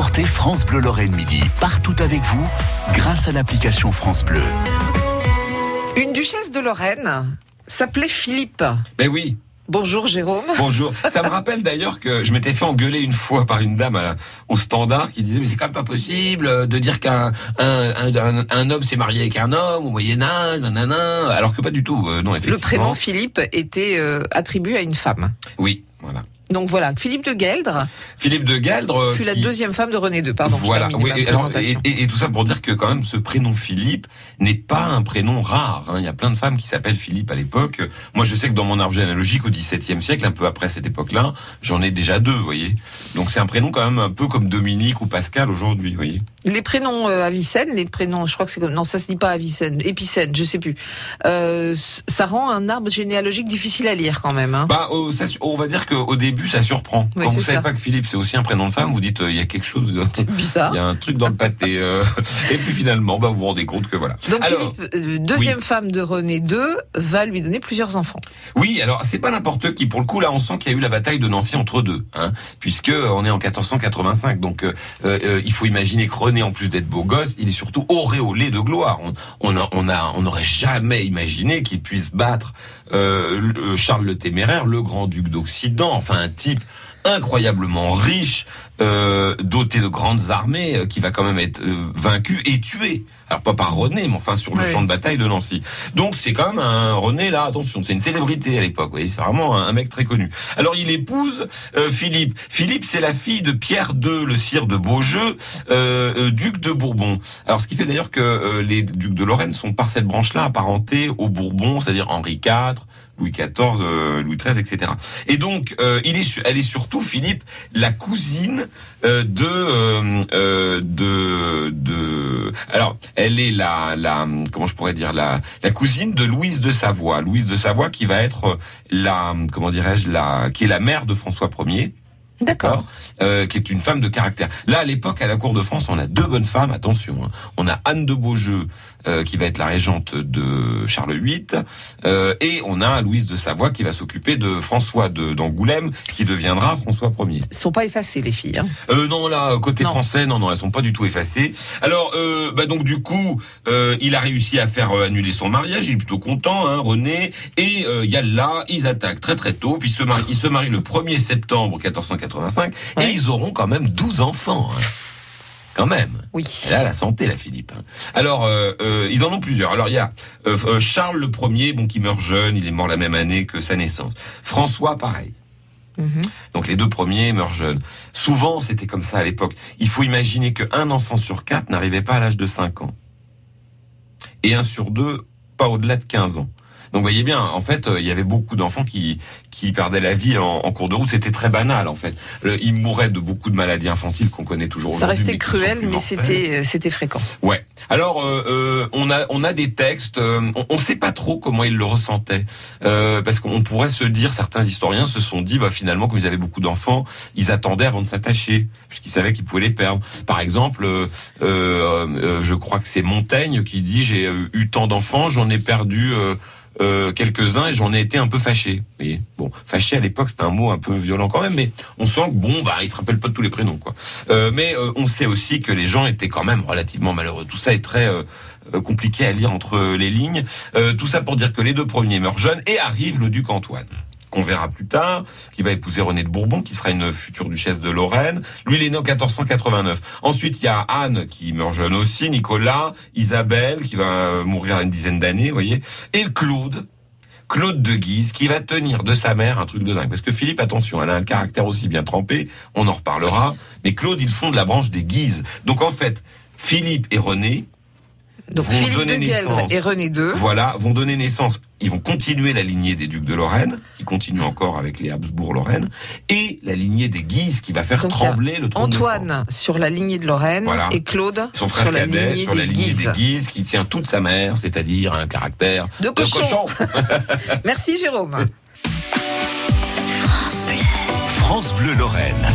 écoutez France Bleu Lorraine Midi, partout avec vous, grâce à l'application France Bleu. Une duchesse de Lorraine s'appelait Philippe. Ben oui. Bonjour Jérôme. Bonjour. Ça me rappelle d'ailleurs que je m'étais fait engueuler une fois par une dame à- au standard qui disait mais c'est quand même pas possible de dire qu'un un, un- un homme s'est marié avec un homme au Moyen Âge, nanana, alors que pas du tout. Euh, non, Le effectivement. prénom Philippe était euh, attribué à une femme. Oui, voilà. Donc voilà, Philippe de Gueldre Philippe de Gueldre. fut la deuxième femme de René II. Pardon, voilà. Oui, et, alors, et, présentation. et- et tout ça pour dire que quand même ce prénom Philippe n'est pas un prénom rare. hein. Il y a plein de femmes qui s'appellent Philippe à l'époque. Moi, je sais que dans mon arbre généalogique au XVIIe siècle, un peu après cette époque-là, j'en ai déjà deux. Vous voyez. Donc c'est un prénom quand même un peu comme Dominique ou Pascal aujourd'hui. Vous voyez. Les prénoms euh, Avicenne, les prénoms, je crois que c'est comme non, ça se dit pas Avicenne, Épicène, je sais plus. Euh, ça rend un arbre généalogique difficile à lire quand même. Hein. Bah, ça, on va dire qu'au début, ça surprend. Oui, Quand vous savez ça. pas que Philippe c'est aussi un prénom de femme, vous dites euh, il y a quelque chose. bizarre. Il y a un truc dans le pâté. euh, et puis finalement, bah, vous vous rendez compte que voilà. Donc Alors, Philippe, euh, deuxième femme de René II, va lui donner plusieurs enfants. Oui, alors c'est pas n'importe qui. Pour le coup, là, on sent qu'il y a eu la bataille de Nancy entre deux, hein, puisque on est en 1485. Donc, il faut imaginer que René, en plus d'être beau gosse, il est surtout auréolé de gloire. On, on, a, on, a, on n'aurait jamais imaginé qu'il puisse battre euh, le- Charles le Téméraire, le grand duc d'Occident. Enfin, un type incroyablement riche, euh, doté de grandes armées, euh, qui va quand même être euh, vaincu et tué. Alors pas par René, mais enfin sur le Oui. champ de bataille de Nancy. Donc c'est quand même un René là, attention, c'est une célébrité à l'époque. Vous voyez, c'est vraiment un, mec très connu. Alors il épouse euh, Philippe. Philippe, c'est la fille de Pierre II, le sire de Beaujeu, euh, euh, duc de Bourbon. Alors ce qui fait d'ailleurs que euh, les ducs de Lorraine sont par cette branche-là apparentés aux Bourbons, c'est-à-dire Henri IV. Louis XIV, Louis XIII, etc. Et donc, euh, il est, elle est surtout Philippe, la cousine de, euh, euh, de, de. Alors, elle est la, la, comment je pourrais dire, la, la cousine de Louise de Savoie. Louise de Savoie qui va être la, comment dirais-je, la, qui est la mère de François Ier D'accord. euh, qui est une femme de caractère. Là, à l'époque, à la cour de France, on a deux bonnes femmes. Attention, hein. on a Anne de Beaujeu, euh, qui va être la régente de Charles VIII, euh, et on a Louise de Savoie qui va s'occuper de François de d'Angoulême, qui deviendra François Ier. Ils sont pas effacés les filles. Hein. Euh, non, là, côté Non. français, non, non, elles sont pas du tout effacées. Alors, euh, bah donc du coup, euh, il a réussi à faire euh, annuler son mariage. Il est plutôt content, hein, René. Et euh, Yalla, ils attaquent très très tôt. Puis ils se marient, ils se marient le 1er septembre 1485 Ouais. et ils auront quand même 12 enfants. hein. Quand même. Oui. Elle a la santé, la Philippe. hein. Alors, euh, euh, ils en ont plusieurs. Alors, il y a euh, Charles le Premier, bon, qui meurt jeune. Il est mort la même année que sa naissance. François, pareil. Mhm. Donc les deux premiers meurent jeunes. Souvent, c'était comme ça à l'époque. Il faut imaginer qu'un enfant sur quatre n'arrivait pas à l'âge de 5 ans. Et un sur deux, pas au-delà de 15 ans. Donc vous voyez bien, en fait, euh, il y avait beaucoup d'enfants qui, qui perdaient la vie en, en cours de route. C'était très banal, en fait. Le- ils mouraient de beaucoup de maladies infantiles qu'on connaît toujours Ça restait mais ne cruel, mais c'était euh, c'était fréquent. Ouais. Alors euh, euh, on a on a des textes. euh, on, on sait pas trop comment ils le ressentaient euh, parce qu'on pourrait se dire certains historiens se sont dit bah finalement comme ils avaient beaucoup d'enfants ils attendaient avant de s'attacher puisqu'ils savaient qu'ils pouvaient les perdre. Par exemple euh, je crois que c'est Montaigne qui dit j'ai eu tant d'enfants j'en ai perdu. Euh, quelques-uns et j'en ai été un peu fâché. Vous bon, fâché à l'époque c'était un mot un peu violent quand même, mais on sent que bon bah ils se rappellent pas de tous les prénoms quoi. Euh, mais euh, on sait aussi que les gens étaient quand même relativement malheureux. Tout ça est très euh, compliqué à lire entre les lignes. Tout ça pour dire que les deux premiers meurent jeunes et arrive le duc Antoine qu'on verra plus tard, qui va épouser Renée de Bourbon, qui sera une future duchesse de Lorraine. Lui, il est né en 1489. Ensuite, il y a Anne, qui meurt jeune aussi, Nicolas, Isabelle, qui va mourir à une dizaine d'années, vous voyez, et Claude, Claude de Guise, qui va tenir de sa mère un truc de dingue. Parce que Philippe, attention, elle a un caractère aussi bien trempé, on en reparlera, mais Claude, ils font de la branche des Guises. Donc en fait, Philippe et René, Donc Vont Philippe de donner Gueldre naissance. et René II. voilà, vont donner naissance. Ils vont continuer la lignée des ducs de Lorraine, qui continue encore avec les Habsbourg-Lorraine, et la lignée des Guises, qui va faire Donc, trembler le trône de France. Antoine sur la lignée de Lorraine Voilà. et Claude Son frère sur la cadet, lignée sur la des lignée Guises. des Guises, qui tient toute sa mère, c'est-à-dire un caractère De de cochon. cochon. Merci Jérôme. France Bleu Lorraine.